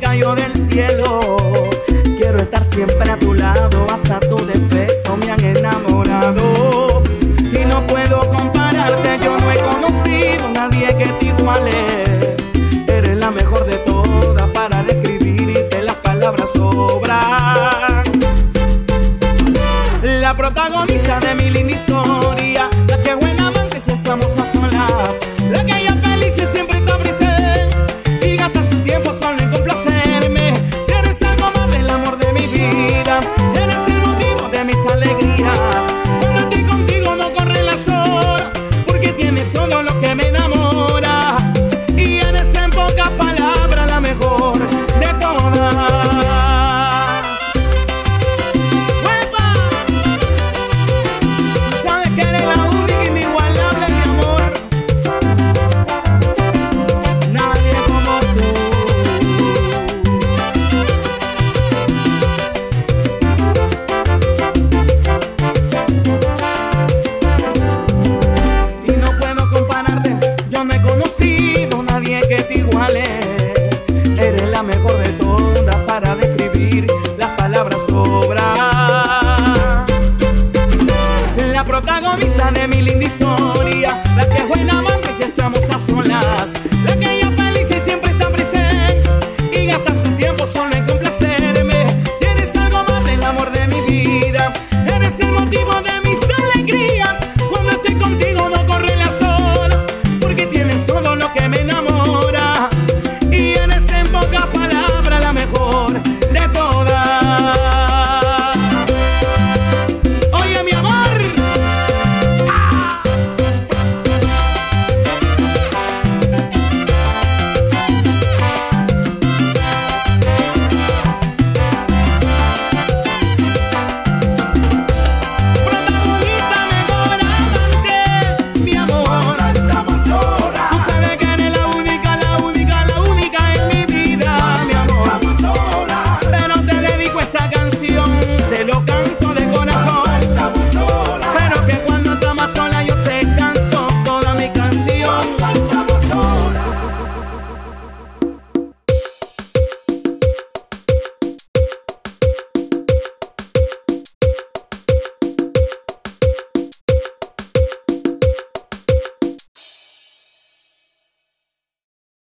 cayó del cielo. Quiero estar siempre a tu lado, hasta tu defecto me han enamorado. Y no puedo compararte, yo no he conocido a nadie que te iguale. Eres la mejor de todas para describirte las palabras sobran. La protagonista de mi linda historia, la que buena amante si estamos a solas, la que yo la protagonista de mi linda historia, la que es buena amante si estamos a solas, la que ella feliz y siempre está presente y gasta su tiempo solo en complacerme. Tienes algo más del amor de mi vida, eres el motivo de mis alegrías. Cuando estoy contigo no corre la sola, porque tienes todo lo que me da.